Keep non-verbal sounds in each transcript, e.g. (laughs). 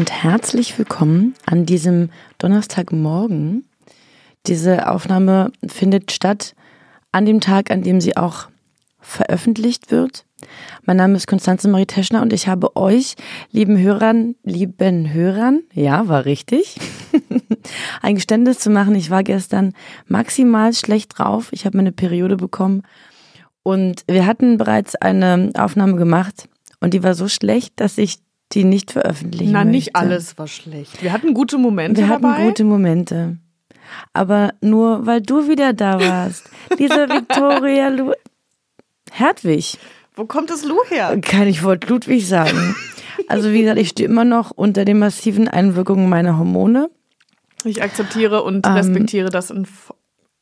und herzlich willkommen an diesem Donnerstagmorgen. Diese Aufnahme findet statt an dem Tag, an dem sie auch veröffentlicht wird. Mein Name ist Konstanze Marie Teschner und ich habe euch, lieben Hörern, lieben Hörern, ja, war richtig, (laughs) ein Geständnis zu machen. Ich war gestern maximal schlecht drauf. Ich habe meine Periode bekommen und wir hatten bereits eine Aufnahme gemacht und die war so schlecht, dass ich die nicht veröffentlichen Na, möchte. nicht alles war schlecht. Wir hatten gute Momente Wir hatten dabei. gute Momente. Aber nur weil du wieder da warst. Lisa (laughs) Victoria Lu Hertwig. Wo kommt das Lu her? Kann ich Wort Ludwig sagen. Also wie gesagt, ich stehe immer noch unter den massiven Einwirkungen meiner Hormone. Ich akzeptiere und Ähm. respektiere das in,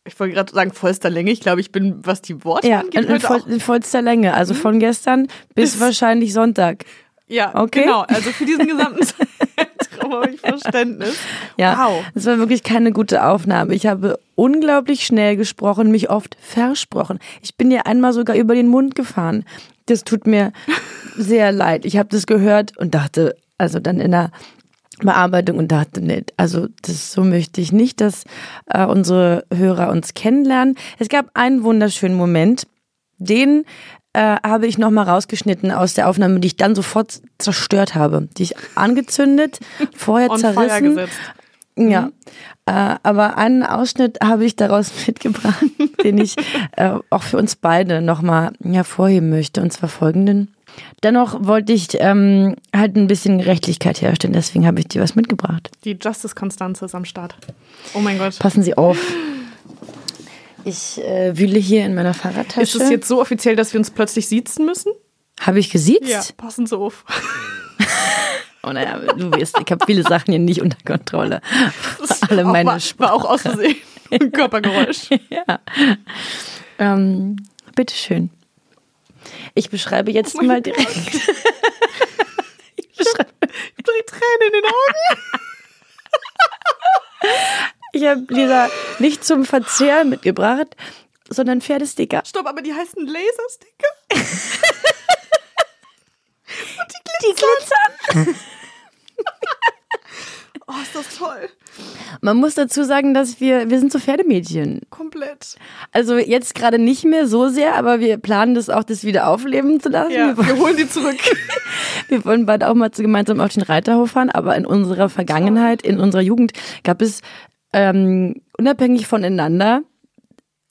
ich wollte gerade sagen, vollster Länge. Ich glaube, ich bin, was die Worte Ja, angeht, in, voll, in vollster Länge. Also von gestern bis wahrscheinlich Sonntag. Ja, okay. genau. Also für diesen gesamten (laughs) Zeitraum habe ich Verständnis. Ja, Wow. es war wirklich keine gute Aufnahme. Ich habe unglaublich schnell gesprochen, mich oft versprochen. Ich bin ja einmal sogar über den Mund gefahren. Das tut mir sehr leid. Ich habe das gehört und dachte, also dann in der Bearbeitung und dachte, nee, also das so möchte ich nicht, dass äh, unsere Hörer uns kennenlernen. Es gab einen wunderschönen Moment, den äh, habe ich nochmal rausgeschnitten aus der Aufnahme, die ich dann sofort zerstört habe. Die ich angezündet, (laughs) vorher On zerrissen. Ja, äh, aber einen Ausschnitt habe ich daraus (laughs) mitgebracht, den ich äh, auch für uns beide nochmal hervorheben möchte, und zwar folgenden. Dennoch wollte ich ähm, halt ein bisschen Gerechtigkeit herstellen, deswegen habe ich dir was mitgebracht. Die Justice Konstanze ist am Start. Oh mein Gott. Passen Sie auf. (laughs) Ich äh, wühle hier in meiner Fahrradtasche. Ist es jetzt so offiziell, dass wir uns plötzlich siezen müssen? Habe ich gesiezt? Ja, passen Sie auf. (laughs) Oh naja, du weißt, ich habe viele Sachen hier nicht unter Kontrolle. (laughs) Alle Auch meine war, war auch aus Versehen. Ein Körpergeräusch. (laughs) Ja. Ähm, bitteschön. Ich beschreibe jetzt Oh mal direkt. ich beschreibe, Ich krieg Tränen in den Augen. Ich habe Lisa nicht zum Verzehr mitgebracht, sondern Pferdesticker. Stopp, aber die heißen Lasersticker? (laughs) Die glitzern. (laughs) Oh, ist das toll. Man muss dazu sagen, dass wir, wir sind so Pferdemädchen. Komplett. Also jetzt gerade nicht mehr so sehr, aber wir planen das auch, das wieder aufleben zu lassen. Ja, Wir, wir holen die zurück. (laughs) wir wollen bald auch mal gemeinsam auf den Reiterhof fahren, aber in unserer Vergangenheit, in unserer Jugend gab es ähm, unabhängig voneinander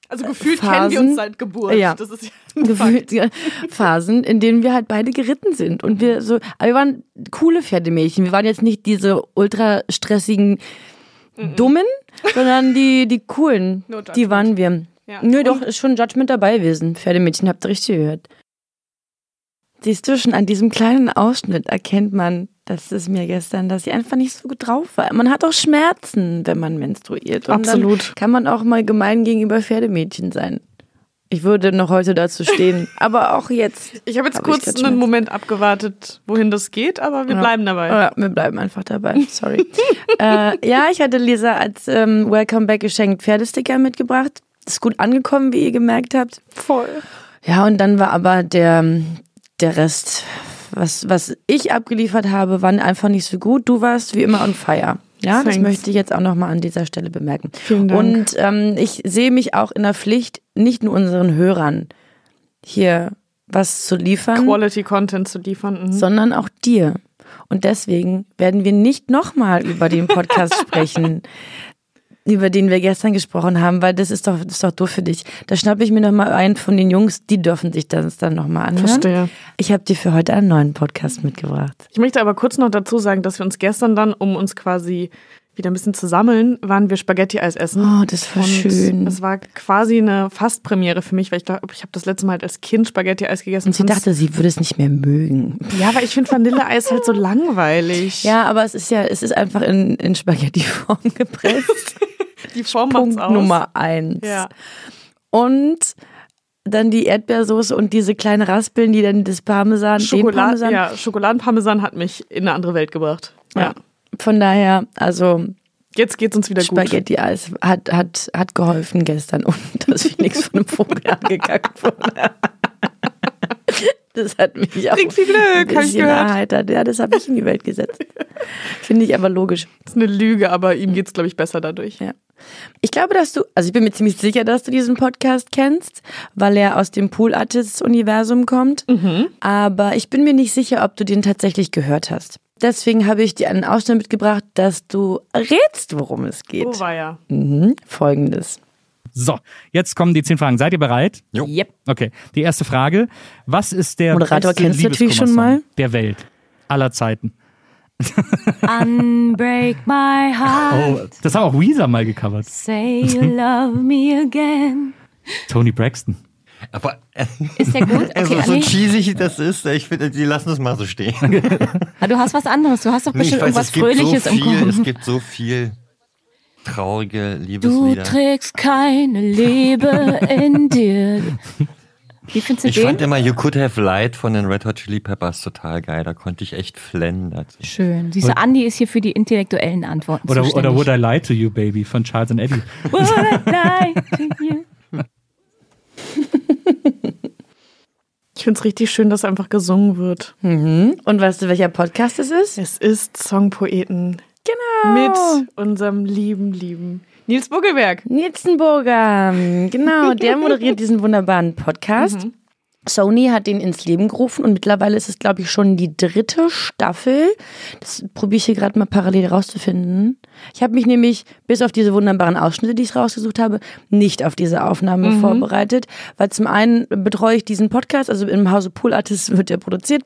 Also gefühlt Phasen. kennen wir uns seit Geburt. Ja. Das ist ja gefühlt ja, Phasen, in denen wir halt beide geritten sind und wir so, aber wir waren coole Pferdemädchen. Wir waren jetzt nicht diese ultra stressigen Dummen, sondern die die coolen. (laughs) No die waren wir. Ja. Nö, doch ist schon Judgment dabei gewesen. Pferdemädchen habt ihr richtig gehört. Siehst du schon an diesem kleinen Ausschnitt erkennt man, dass es mir gestern, dass ich einfach nicht so gut drauf war. Man hat auch Schmerzen, wenn man menstruiert. Und Absolut. Dann kann man auch mal gemein gegenüber Pferdemädchen sein. Ich würde noch heute dazu stehen, (laughs) aber auch jetzt. Ich habe jetzt Hab kurz einen Schmerzen. Moment abgewartet, wohin das geht, aber wir Ja. bleiben dabei. Ja, wir bleiben einfach dabei. (laughs) Sorry. äh, ja, ich hatte Lisa als ähm, Welcome Back geschenkt Pferdesticker mitgebracht. Ist gut angekommen, wie ihr gemerkt habt. Voll. Ja, und dann war aber der, der Rest, was, was ich abgeliefert habe, war einfach nicht so gut. Du warst wie immer on fire. Ja, das Thanks. möchte ich jetzt auch nochmal an dieser Stelle bemerken. Vielen Dank. Und ähm, ich sehe mich auch in der Pflicht, nicht nur unseren Hörern hier was zu liefern, Quality Content zu liefern. Mhm. sondern auch dir. Und deswegen werden wir nicht nochmal über den Podcast (laughs) sprechen, über den wir gestern gesprochen haben, weil das ist doch, das ist doch doof für dich. Da schnappe ich mir nochmal einen von den Jungs, die dürfen sich das dann nochmal anhören. Verstehe. Ich habe dir für heute einen neuen Podcast mitgebracht. Ich möchte aber kurz noch dazu sagen, dass wir uns gestern dann, um uns quasi wieder ein bisschen zu sammeln, waren wir Spaghetti-Eis essen. Oh, das war Und schön. Das war quasi eine Fastpremiere für mich, weil ich glaube, ich habe das letzte Mal halt als Kind Spaghetti-Eis gegessen. Und sie dachte, sie würde es nicht mehr mögen. ja, weil ich finde Vanilleeis halt so langweilig. Ja, aber es ist ja, es ist einfach in, in Spaghetti-Form (laughs) gepresst. Die Form Punkt aus. Nummer eins. Ja. Und dann die Erdbeersoße und diese kleinen Raspeln, die dann das Parmesan, Schokolade, Parmesan. ja, Schokoladenparmesan hat mich in eine andere Welt gebracht. Ja. Ja. Von daher, also Jetzt geht's uns wieder gut. Spaghetti-Eis hat, hat, hat geholfen gestern und (laughs) dass ich nichts von einem Vogel (laughs) angekackt wurde. (laughs) Das hat mich auch Bringt viel Glück, ein hab ich bisschen erheitert. Ja, das habe ich in die Welt gesetzt. Finde ich aber logisch. Das ist eine Lüge, aber ihm geht's glaube ich besser dadurch. Ja. Ich glaube, dass du, also ich bin mir ziemlich sicher, dass du diesen Podcast kennst, weil er aus dem Pool Artists Universum kommt. Aber ich bin mir nicht sicher, ob du den tatsächlich gehört hast. Deswegen habe ich dir einen Ausschnitt mitgebracht, dass du rätst, worum es geht. Oh war ja. Mhm. Folgendes. So, jetzt kommen die zehn Fragen. Seid ihr bereit? Yep. Okay, die erste Frage. Was ist der Moderator beste kennst du natürlich schon mal. der Welt? Aller Zeiten. Unbreak my heart, Oh, das haben auch Weezer mal gecovert. say you love me again. Tony Braxton. Aber äh, Ist der gut? (laughs) also Okay, so Anni, cheesy das ist, ich finde, die lassen es mal so stehen. (laughs) ah, du hast was anderes. Du hast doch Nee, bestimmt weiß, irgendwas Fröhliches so im Kopf. es gibt so viel traurige Du Liebeslieder. trägst keine Liebe in dir. (laughs) Wie findest du Ich fand den? immer You Could Have Light von den Red Hot Chili Peppers total geil. Da konnte ich echt flennen dazu. Schön. Siehst du, Andi ist hier für die intellektuellen Antworten Oder, zuständig. oder Would I Lie to You, Baby von Charles and Eddie. (laughs) Would I lie to you? (laughs) Ich finde es richtig schön, dass einfach gesungen wird. Mhm. Und weißt du, welcher Podcast es ist? Es ist Songpoeten Genau. mit unserem lieben, lieben Nils Buckelberg. Nitzenburger. Genau, der (laughs) moderiert diesen wunderbaren Podcast. Sony hat den ins Leben gerufen und mittlerweile ist es, glaube ich, schon die dritte Staffel. Das probiere ich hier gerade mal parallel rauszufinden. Ich habe mich nämlich bis auf diese wunderbaren Ausschnitte, die ich rausgesucht habe, nicht auf diese Aufnahme vorbereitet, weil zum einen betreue ich diesen Podcast, also im Hause Pool Artists wird der produziert.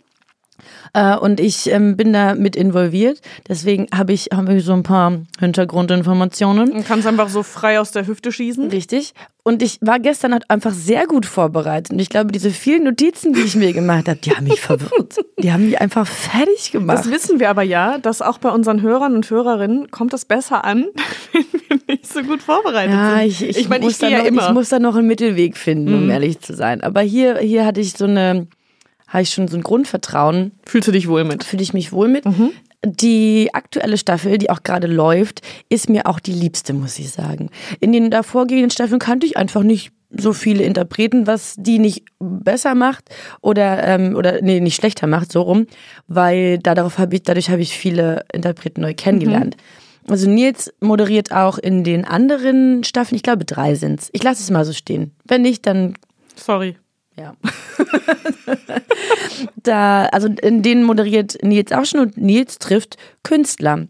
Äh, und ich ähm, bin da mit involviert. Deswegen habe ich, habe ich so ein paar Hintergrundinformationen. Und kannst einfach so frei aus der Hüfte schießen. Richtig. Und ich war gestern halt einfach sehr gut vorbereitet. Und ich glaube, diese vielen Notizen, die ich mir gemacht habe, die haben mich (laughs) verwirrt. Die haben mich einfach fertig gemacht. Das wissen wir aber ja, dass auch bei unseren Hörern und Hörerinnen kommt das besser an, (laughs) wenn wir nicht so gut vorbereitet ja, sind. ich, ich, meine, muss ich gehe da ja noch, immer. ich muss da noch einen Mittelweg finden, um ehrlich zu sein. Aber hier, hier hatte ich so eine, habe ich schon so ein Grundvertrauen, Fühlst du dich wohl mit? fühle ich mich wohl mit. Die aktuelle Staffel, die auch gerade läuft, ist mir auch die liebste, muss ich sagen. In den davorgehenden Staffeln kannte ich einfach nicht so viele Interpreten, was die nicht besser macht oder ähm, oder nee nicht schlechter macht so rum, weil darauf habe ich dadurch habe ich viele Interpreten neu kennengelernt. Also Nils moderiert auch in den anderen Staffeln, ich glaube drei sind's. Ich lasse es mal so stehen. Wenn nicht, dann Sorry. Ja. (laughs) da, also in denen moderiert Nils auch schon und Nils trifft Künstler.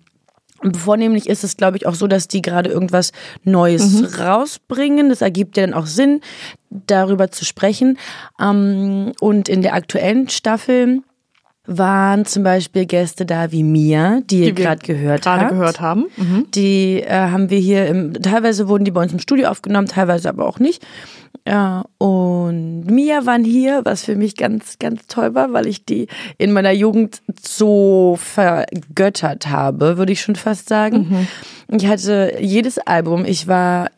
Und vornehmlich ist es, glaube ich, auch so, dass die gerade irgendwas Neues rausbringen. Das ergibt ja dann auch Sinn, darüber zu sprechen. Ähm, und in der aktuellen Staffel waren zum Beispiel Gäste da wie Mia, die, ihr Die wir gerade gehört Gerade habt. gehört haben. Mhm. Die äh, haben wir hier im, teilweise wurden die bei uns im Studio aufgenommen, teilweise aber auch nicht. Ja, und Mia waren hier, was für mich ganz, ganz toll war, weil ich die in meiner Jugend so vergöttert habe, würde ich schon fast sagen. Ich hatte jedes Album, ich war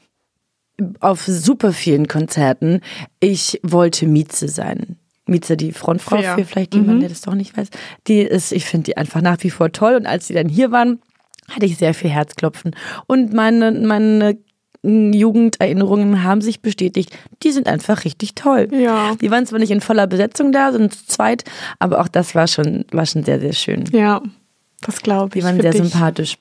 auf super vielen Konzerten. Ich wollte Mieze sein. Mieze, die Frontfrau, Fair. für vielleicht jemand, der das doch nicht weiß. Die ist, ich finde die einfach nach wie vor toll. Und als sie dann hier waren, hatte ich sehr viel Herzklopfen. Und meine, meine Jugenderinnerungen haben sich bestätigt. Die sind einfach richtig toll. Ja. Die waren zwar nicht in voller Besetzung da, sind zu zweit, aber auch das war schon, war schon sehr, sehr schön. Ja, das glaube ich. Die waren sehr dich. sympathisch.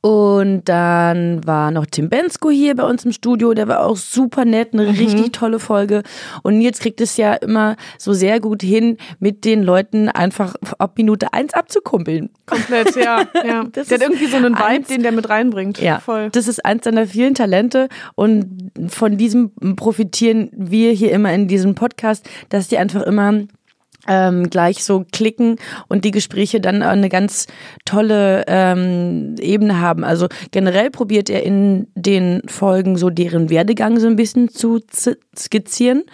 Und dann war noch Tim Bensko hier bei uns im Studio, der war auch super nett, eine Mhm. richtig tolle Folge. Und Nils kriegt es ja immer so sehr gut hin, mit den Leuten einfach ab Minute eins abzukumpeln. Komplett, ja. (laughs) ja. Das der hat irgendwie so einen Vibe, eins- den der mit reinbringt. Ja, Voll. das ist eins seiner vielen Talente und von diesem profitieren wir hier immer in diesem Podcast, dass die einfach immer ähm, gleich so klicken und die Gespräche dann eine ganz tolle ähm, Ebene haben. Also generell probiert er in den Folgen so deren Werdegang so ein bisschen zu skizzieren.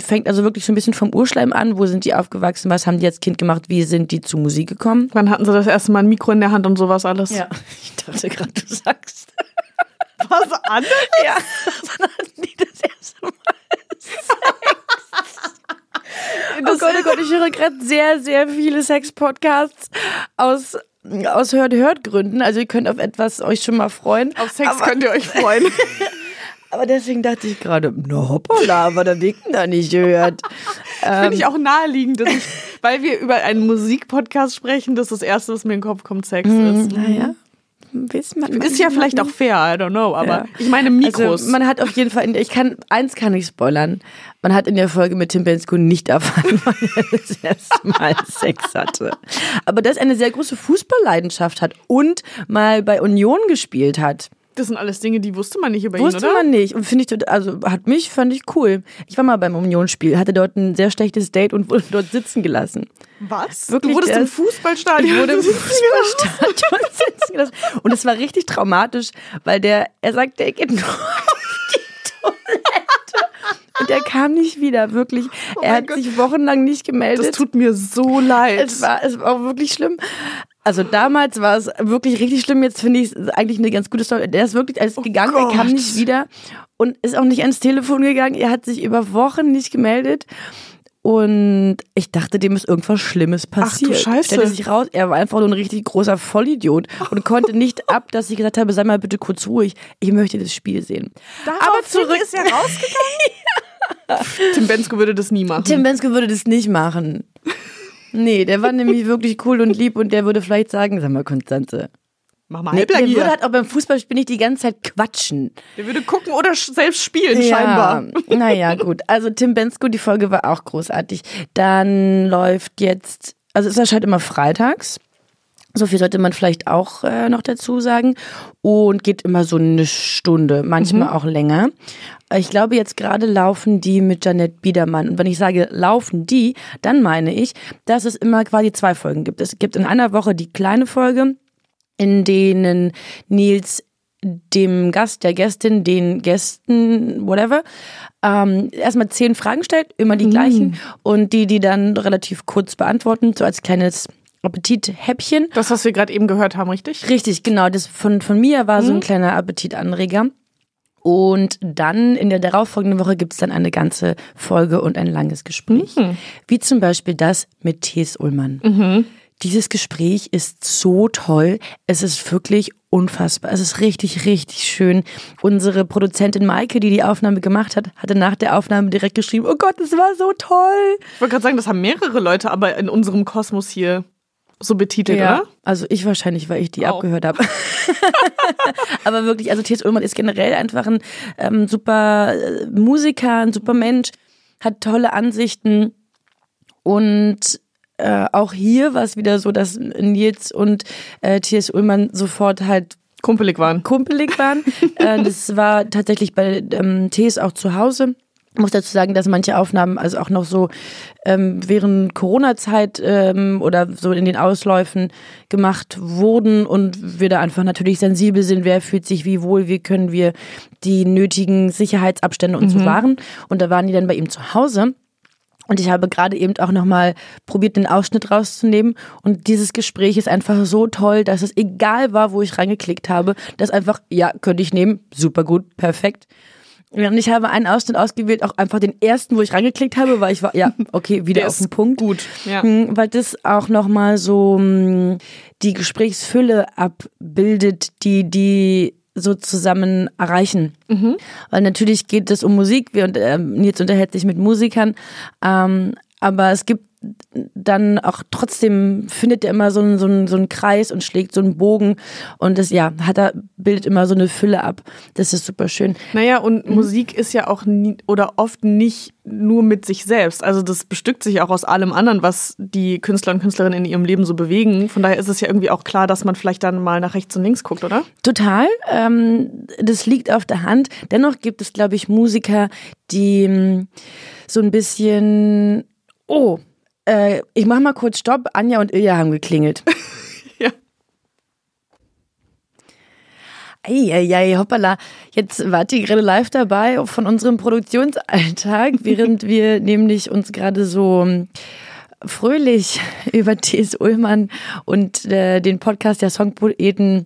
Fängt also wirklich so ein bisschen vom Urschleim an. Wo sind die aufgewachsen? Was haben die als Kind gemacht? Wie sind die zu Musik gekommen? Wann hatten sie das erste Mal ein Mikro in der Hand und sowas alles? Ja, (laughs) ich dachte gerade, du sagst. Was an? Ja, (laughs) wann hatten die das erste Mal? (laughs) Oh Gott, oh Gott, ich höre gerade sehr, sehr viele Sex-Podcasts aus, aus Hört-Hört-Gründen. Also ihr könnt auf etwas euch schon mal freuen. Auf Sex aber, könnt ihr euch freuen. (laughs) aber deswegen dachte ich gerade, na hoppala, aber der Dicken da nicht gehört. (laughs) Finde ich auch naheliegend, ich, weil wir über einen Musikpodcast sprechen, dass das Erste, was mir in den Kopf kommt, Sex ist. Naja, weiß man Ist ja vielleicht auch fair, I don't know, aber Ja. ich meine Mikros. Also man hat auf jeden Fall, ich kann, eins kann ich spoilern. Man hat in der Folge mit Tim Bensko nicht erfahren, (laughs) wann er das erste Mal Sex hatte. Aber dass er eine sehr große Fußballleidenschaft hat und mal bei Union gespielt hat. Das sind alles Dinge, die wusste man nicht über Wusste ihn, oder? man nicht. Und finde ich, also hat mich, fand ich cool. Ich war mal beim Unionsspiel, hatte dort ein sehr schlechtes Date und wurde dort sitzen gelassen. Was? Wirklich, du wurdest der im Fußballstadion. Ich wurde im Fußballstadion (laughs) sitzen gelassen. Und es war richtig traumatisch, weil der, er sagte, er geht nur (laughs) auf die Toilette. Und er kam nicht wieder, wirklich. er mein hat Gott. sich wochenlang nicht gemeldet. Das tut mir so leid. es war, es war auch wirklich schlimm. Also damals war es wirklich richtig schlimm. Jetzt finde ich es eigentlich eine ganz gute Story. Der ist wirklich, er ist gegangen, er kam Gott. nicht wieder und ist auch nicht ans Telefon gegangen. Er hat sich über Wochen nicht gemeldet. Und ich dachte, dem ist irgendwas Schlimmes passiert. Scheiße. Stellte sich raus, er war einfach nur ein richtig großer Vollidiot und (laughs) konnte nicht ab, dass ich gesagt habe, sei mal bitte kurz ruhig, ich möchte das Spiel sehen. Aber zurück ist er rausgegangen. (laughs) Tim Bensko würde das nie machen. Tim Bensko würde das nicht machen. Nee, der war nämlich wirklich cool und lieb und der würde vielleicht sagen, sag mal, Konstanze. Mach mal Nee, der würde halt auch beim Fußballspiel nicht die ganze Zeit quatschen. Der würde gucken oder selbst spielen, scheinbar. Ja, naja, gut. Also Tim Bensko, die Folge war auch großartig. Dann läuft jetzt, also es erscheint immer freitags. So viel sollte man vielleicht auch äh, noch dazu sagen. Und geht immer so eine Stunde, manchmal auch länger. Ich glaube, jetzt gerade laufen die mit Janette Biedermann. Und wenn ich sage, laufen die, dann meine ich, dass es immer quasi zwei Folgen gibt. Es gibt in einer Woche die kleine Folge, in denen Nils dem Gast, der Gästin, den Gästen, whatever, ähm, erstmal zehn Fragen stellt, immer die gleichen und die, die dann relativ kurz beantworten, so als kleines Appetithäppchen. Das, was wir gerade eben gehört haben, richtig? Richtig, genau, das von, von mir war so ein kleiner Appetitanreger. Und dann in der darauffolgenden Woche gibt es dann eine ganze Folge und ein langes Gespräch. Wie zum Beispiel das mit Thies Ullmann. Dieses Gespräch ist so toll. Es ist wirklich unfassbar. Es ist richtig, richtig schön. Unsere Produzentin Maike, die die Aufnahme gemacht hat, hatte nach der Aufnahme direkt geschrieben, oh Gott, das war so toll. Ich wollte gerade sagen, das haben mehrere Leute aber in unserem Kosmos hier so betitelt, Ja, oder? also ich wahrscheinlich, weil ich die Auch. abgehört habe. (laughs) Aber wirklich, also T.S. Ullmann ist generell einfach ein ähm, super äh, Musiker, ein super Mensch, hat tolle Ansichten und äh, auch hier war es wieder so, dass Nils und äh, T.S. Ullmann sofort halt Kumpelig waren. kumpelig waren. äh, das war tatsächlich bei ähm, Tees auch zu Hause. Ich muss dazu sagen, dass manche Aufnahmen also auch noch so ähm, während Corona-Zeit ähm, oder so in den Ausläufen gemacht wurden und wir da einfach natürlich sensibel sind, wer fühlt sich wie wohl, wie können wir die nötigen Sicherheitsabstände und so wahren. Und da waren die dann bei ihm zu Hause. Und ich habe gerade eben auch nochmal probiert, den Ausschnitt rauszunehmen. Und dieses Gespräch ist einfach so toll, dass es egal war, wo ich reingeklickt habe, dass einfach, ja, könnte ich nehmen, super gut, perfekt. Und ich habe einen Ausschnitt ausgewählt, auch einfach den ersten, wo ich reingeklickt habe, weil ich war, ja, (laughs) okay, wieder Der auf den Punkt. gut, ja. Hm, Weil das auch nochmal so hm, die Gesprächsfülle abbildet, die die so zusammen erreichen. Weil natürlich geht es um Musik, wir und ähm, Nils unterhält sich mit Musikern, ähm, aber es gibt dann auch trotzdem findet er immer so einen, so, einen, so einen Kreis und schlägt so einen Bogen und das ja hat er bildet immer so eine Fülle ab. Das ist super schön. Naja, und Mhm. Musik ist ja auch nie, oder oft nicht nur mit sich selbst. Also das bestückt sich auch aus allem anderen, was die Künstler und Künstlerinnen in ihrem Leben so bewegen. Von daher ist es ja irgendwie auch klar, dass man vielleicht dann mal nach rechts und links guckt, oder? Total. Ähm, das liegt auf der Hand. Dennoch gibt es, glaube ich, Musiker, die ähm, so ein bisschen, oh, Äh, ich mach mal kurz Stopp. Anja und Ilja haben geklingelt. (laughs) Ja. Eieiei, hoppala. Jetzt wart ihr gerade live dabei von unserem Produktionsalltag, (laughs) während wir nämlich uns gerade so ähm, fröhlich (laughs) über T.S. Ullmann und äh, den Podcast der Songpoeten, äh,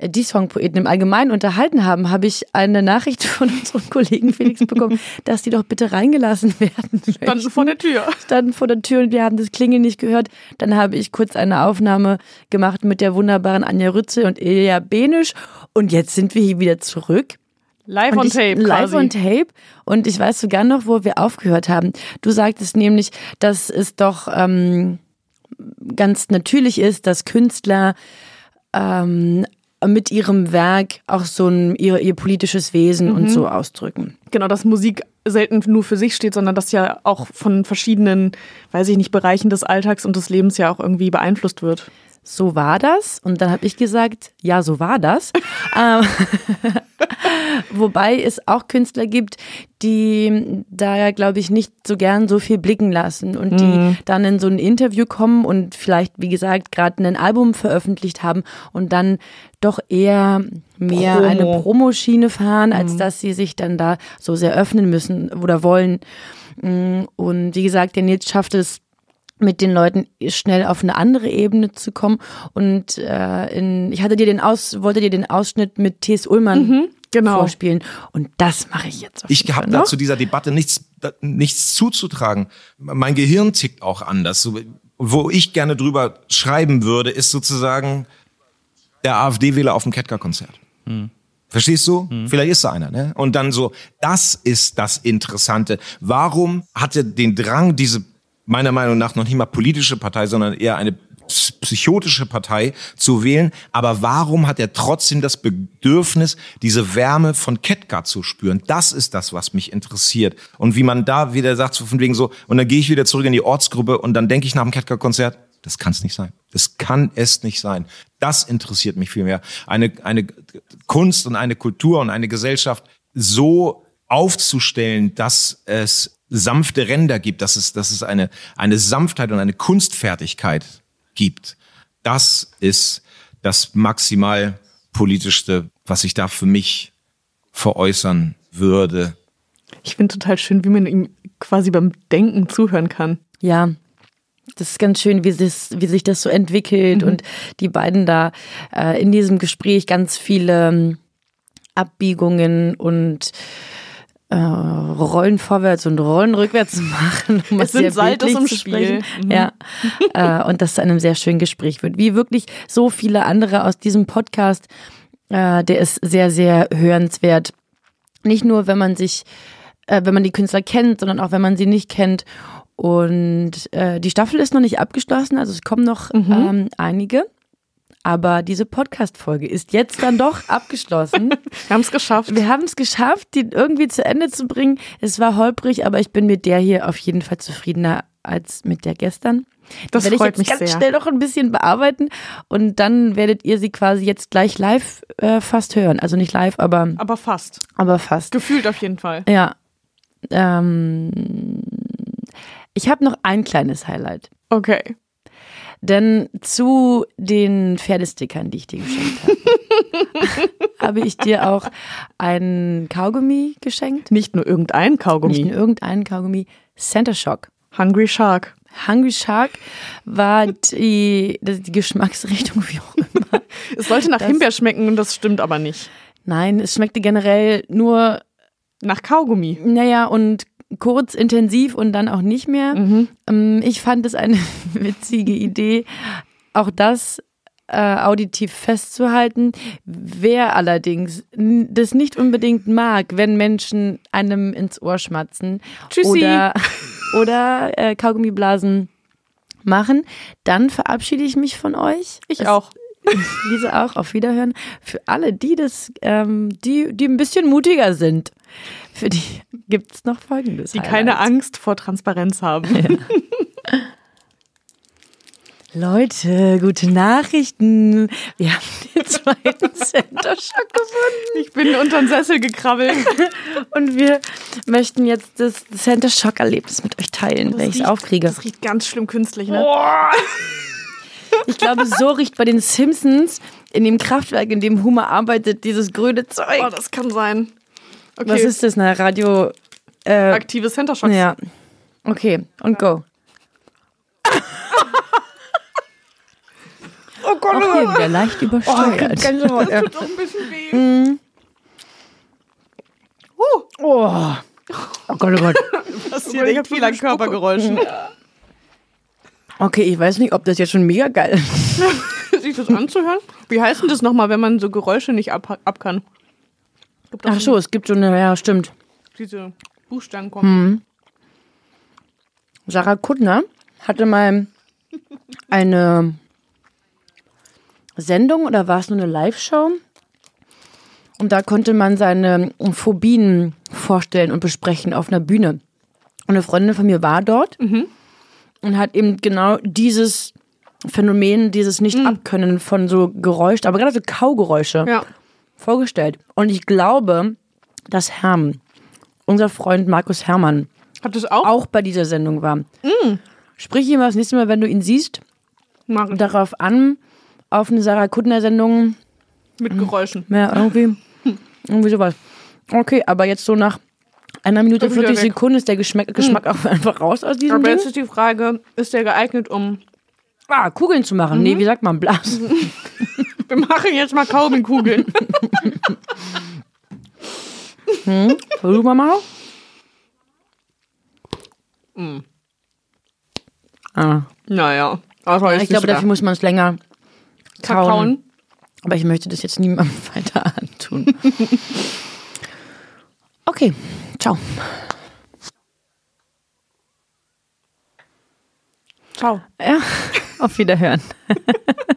die Songpoeten im Allgemeinen unterhalten haben, habe ich eine Nachricht (laughs) von unserem Kollegen Felix bekommen, (laughs) dass die doch bitte reingelassen (laughs) werden. Standen möchten vor der Tür. standen vor der Tür und wir haben das Klingeln nicht gehört. Dann habe ich kurz eine Aufnahme gemacht mit der wunderbaren Anja Rütze und Ilja Benisch. Und jetzt sind wir hier wieder zurück. Live Und on ich, tape Live quasi. on tape. Und ich weiß sogar noch, wo wir aufgehört haben. Du sagtest nämlich, dass es doch ähm, ganz natürlich ist, dass Künstler ähm, mit ihrem Werk auch so ein, ihr, ihr politisches Wesen Mhm. und so ausdrücken. Genau, dass Musik selten nur für sich steht, sondern dass ja auch von verschiedenen, weiß ich nicht, Bereichen des Alltags und des Lebens ja auch irgendwie beeinflusst wird. So war das. Und dann habe ich gesagt, ja, so war das. (laughs) ähm, (laughs) wobei es auch Künstler gibt, die da ja, glaube ich, nicht so gern so viel blicken lassen und die dann in so ein Interview kommen und vielleicht, wie gesagt, gerade ein Album veröffentlicht haben und dann doch eher mehr Promo. eine Promoschiene fahren, als dass sie sich dann da so sehr öffnen müssen oder wollen. Mm, Und wie gesagt, der Nils schafft es mit den Leuten schnell auf eine andere Ebene zu kommen. Und äh, in, ich hatte dir den Aus, wollte dir den Ausschnitt mit T.S. Ullmann genau. vorspielen. Und das mache ich jetzt. Auf Ich habe Fall da noch. zu dieser Debatte nichts, da- nichts zuzutragen. Mein Gehirn tickt auch anders. So, Wo ich gerne drüber schreiben würde, ist sozusagen der AfD-Wähler auf dem Ketka-Konzert. Verstehst du? Vielleicht ist da einer, ne? Und dann so, das ist das Interessante. Warum hat er den Drang, diese meiner Meinung nach noch nicht mal politische Partei, sondern eher eine ps- psychotische Partei zu wählen. Aber warum hat er trotzdem das Bedürfnis, diese Wärme von Ketka zu spüren? Das ist das, was mich interessiert. Und wie man da wieder sagt, von wegen so, und dann gehe ich wieder zurück in die Ortsgruppe und dann denke ich nach dem Ketka-Konzert, das kann es nicht sein. Das kann es nicht sein. Das interessiert mich viel mehr. Eine, eine Kunst und eine Kultur und eine Gesellschaft so aufzustellen, dass es sanfte Ränder gibt, dass es, dass es eine, eine Sanftheit und eine Kunstfertigkeit gibt. Das ist das maximal politischste, was ich da für mich veräußern würde. Ich finde total schön, wie man ihm quasi beim Denken zuhören kann. Ja, das ist ganz schön, wie, sich, wie sich das so entwickelt und die beiden da äh, in diesem Gespräch ganz viele ähm, Abbiegungen und äh, Rollen vorwärts und Rollen rückwärts (laughs) machen. Um Es sind Saltos im Spiel. Mhm. Ja, äh, und das zu einem sehr schönen Gespräch wird. Wie wirklich so viele andere aus diesem Podcast, äh, der ist sehr, sehr hörenswert. Nicht nur, wenn man sich, äh, wenn man die Künstler kennt, sondern auch, wenn man sie nicht kennt. Und äh, die Staffel ist noch nicht abgeschlossen, also es kommen noch ähm, einige. Aber diese Podcast-Folge ist jetzt dann doch (laughs) abgeschlossen. Wir haben es geschafft. Wir haben es geschafft, die irgendwie zu Ende zu bringen. Es war holprig, aber ich bin mit der hier auf jeden Fall zufriedener als mit der gestern. Das werde ich jetzt mich ganz sehr. schnell noch ein bisschen bearbeiten und dann werdet ihr sie quasi jetzt gleich live äh, fast hören. Also nicht live, aber, Aber fast. aber fast. Gefühlt auf jeden Fall. Ja. Ähm, ich habe noch ein kleines Highlight. Okay. Denn zu den Pferdestickern, die ich dir geschenkt habe, (laughs) habe ich dir auch ein Kaugummi geschenkt. Nicht nur irgendein Kaugummi. Nicht nur irgendeinen Kaugummi. Center Shock. Hungry Shark. Hungry Shark war die, die die Geschmacksrichtung, wie auch immer. (laughs) Es sollte nach Das- Himbeer schmecken und das stimmt aber nicht. Nein, es schmeckte generell nur, Nach Kaugummi. naja, und kurz, intensiv und dann auch nicht mehr. Ähm, Ich fand es eine (laughs) witzige Idee, auch das äh, auditiv festzuhalten. Wer allerdings das nicht unbedingt mag, wenn Menschen einem ins Ohr schmatzen Tschüssi. oder, (laughs) oder äh, Kaugummiblasen machen, dann verabschiede ich mich von euch. Ich Es- auch. (laughs) Diese auch. Auf Wiederhören. Für alle, die das, ähm, die, die ein bisschen mutiger sind, für die gibt es noch folgendes. Die keine Highlight. Angst vor Transparenz haben. Leute, gute Nachrichten. Wir haben den zweiten (laughs) Center Shock gefunden. Ich bin unter den Sessel gekrabbelt. Und wir möchten jetzt das Center Shock Erlebnis mit euch teilen, wenn ich es aufkriege. Das riecht ganz schlimm künstlich, ne? Ich glaube, so riecht bei den Simpsons in dem Kraftwerk, in dem Homer arbeitet, dieses grüne Zeug. Oh, das kann sein. Okay. Was ist das? Na, Radio. Äh, aktive Center Shocks? ja. Okay, und go. (laughs) oh Gott, okay, wieder leicht übersteuert. Tut doch ein bisschen weh. oh. oh Gott, oh Gott. (laughs) Passiert echt viel an Körpergeräuschen. Okay, ich weiß nicht, ob das jetzt schon mega geil ist. (laughs) Sich das anzuhören? Wie heißt denn das nochmal, wenn man so Geräusche nicht ab, ab kann? Gibt Ach so, es gibt so eine, ja, stimmt. Diese Buchstaben kommen. Sarah Kuttner hatte mal (laughs) eine Sendung oder war es nur eine Live-Show? Und da konnte man seine Phobien vorstellen und besprechen auf einer Bühne. Und eine Freundin von mir war dort und hat eben genau dieses Phänomen, dieses Nicht-Abkönnen von so Geräusch, aber gerade so Kaugeräusche Ja. Vorgestellt. Und ich glaube, dass Herm, unser Freund Markus Herrmann, Hat das auch? auch bei dieser Sendung war. Sprich ihm das nächste Mal, wenn du ihn siehst, Mach ich. darauf an, auf eine Sarah Kuttner-Sendung, Mit Geräuschen. ja, irgendwie, (laughs) irgendwie sowas. Okay, aber jetzt so nach einer Minute Ist wieder 40 weg. Sekunden ist der Geschmack, Geschmack (laughs) auch einfach raus aus diesem Aber Ding. jetzt ist die Frage, ist der geeignet, um... Ah, Kugeln zu machen. Nee, wie sagt man, Blas. (laughs) Wir machen jetzt mal Kaugummi-Kugeln. Versuch mal mal. Ah, naja. Aber ich glaube, dafür muss man es länger kauen. kauen. Aber ich möchte das jetzt niemandem (laughs) weiter antun. (laughs) Okay, ciao. Ciao. Ja, (laughs) auf Wiederhören. (laughs)